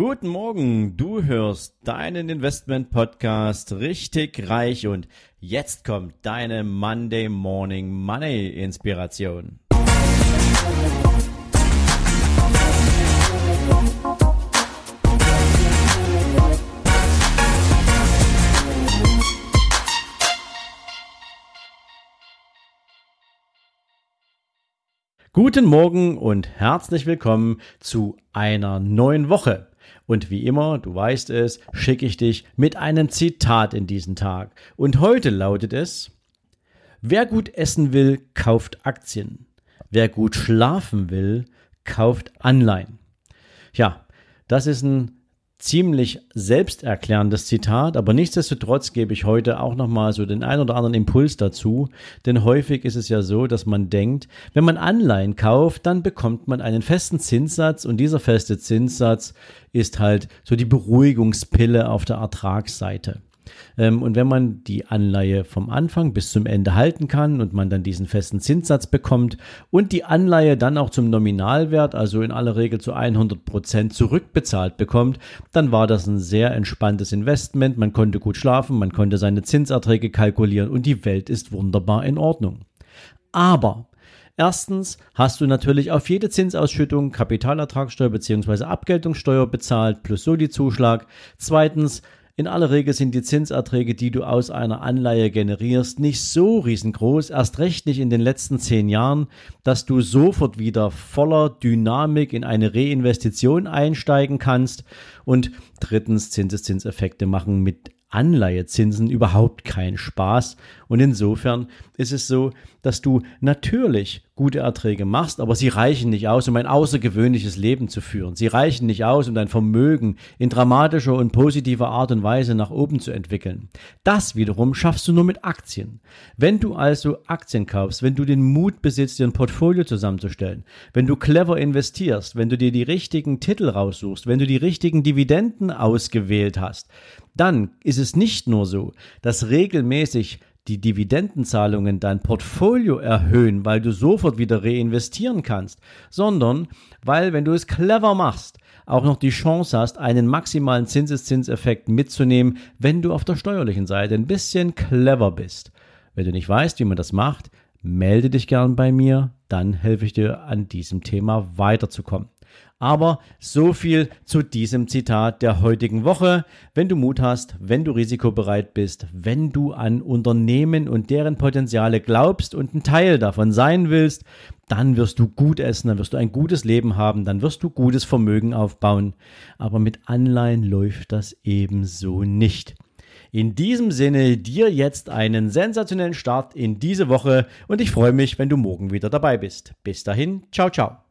Guten Morgen, du hörst deinen Investment Podcast richtig reich und jetzt kommt deine Monday Morning Money Inspiration. Guten Morgen und herzlich willkommen zu einer neuen Woche. Und wie immer, du weißt es, schicke ich dich mit einem Zitat in diesen Tag. Und heute lautet es, wer gut essen will, kauft Aktien. Wer gut schlafen will, kauft Anleihen. Ja, das ist ein ziemlich selbsterklärendes Zitat, aber nichtsdestotrotz gebe ich heute auch nochmal so den ein oder anderen Impuls dazu, denn häufig ist es ja so, dass man denkt, wenn man Anleihen kauft, dann bekommt man einen festen Zinssatz und dieser feste Zinssatz ist halt so die Beruhigungspille auf der Ertragsseite. Ähm, und wenn man die Anleihe vom Anfang bis zum Ende halten kann und man dann diesen festen Zinssatz bekommt und die Anleihe dann auch zum Nominalwert, also in aller Regel zu 100 Prozent zurückbezahlt bekommt, dann war das ein sehr entspanntes Investment. Man konnte gut schlafen, man konnte seine Zinserträge kalkulieren und die Welt ist wunderbar in Ordnung. Aber Erstens hast du natürlich auf jede Zinsausschüttung Kapitalertragssteuer bzw. Abgeltungssteuer bezahlt plus so die Zuschlag. Zweitens in aller Regel sind die Zinserträge, die du aus einer Anleihe generierst, nicht so riesengroß, erst recht nicht in den letzten zehn Jahren, dass du sofort wieder voller Dynamik in eine Reinvestition einsteigen kannst. Und drittens, Zinseszinseffekte machen mit Anleihezinsen überhaupt keinen Spaß. Und insofern ist es so, dass du natürlich gute Erträge machst, aber sie reichen nicht aus, um ein außergewöhnliches Leben zu führen. Sie reichen nicht aus, um dein Vermögen in dramatischer und positiver Art und Weise nach oben zu entwickeln. Das wiederum schaffst du nur mit Aktien. Wenn du also Aktien kaufst, wenn du den Mut besitzt, dir ein Portfolio zusammenzustellen, wenn du clever investierst, wenn du dir die richtigen Titel raussuchst, wenn du die richtigen Dividenden ausgewählt hast, dann ist es nicht nur so, dass regelmäßig die Dividendenzahlungen dein Portfolio erhöhen, weil du sofort wieder reinvestieren kannst, sondern weil, wenn du es clever machst, auch noch die Chance hast, einen maximalen Zinseszinseffekt mitzunehmen, wenn du auf der steuerlichen Seite ein bisschen clever bist. Wenn du nicht weißt, wie man das macht, melde dich gern bei mir, dann helfe ich dir an diesem Thema weiterzukommen. Aber so viel zu diesem Zitat der heutigen Woche. Wenn du Mut hast, wenn du risikobereit bist, wenn du an Unternehmen und deren Potenziale glaubst und ein Teil davon sein willst, dann wirst du gut essen, dann wirst du ein gutes Leben haben, dann wirst du gutes Vermögen aufbauen. Aber mit Anleihen läuft das ebenso nicht. In diesem Sinne dir jetzt einen sensationellen Start in diese Woche und ich freue mich, wenn du morgen wieder dabei bist. Bis dahin, ciao, ciao.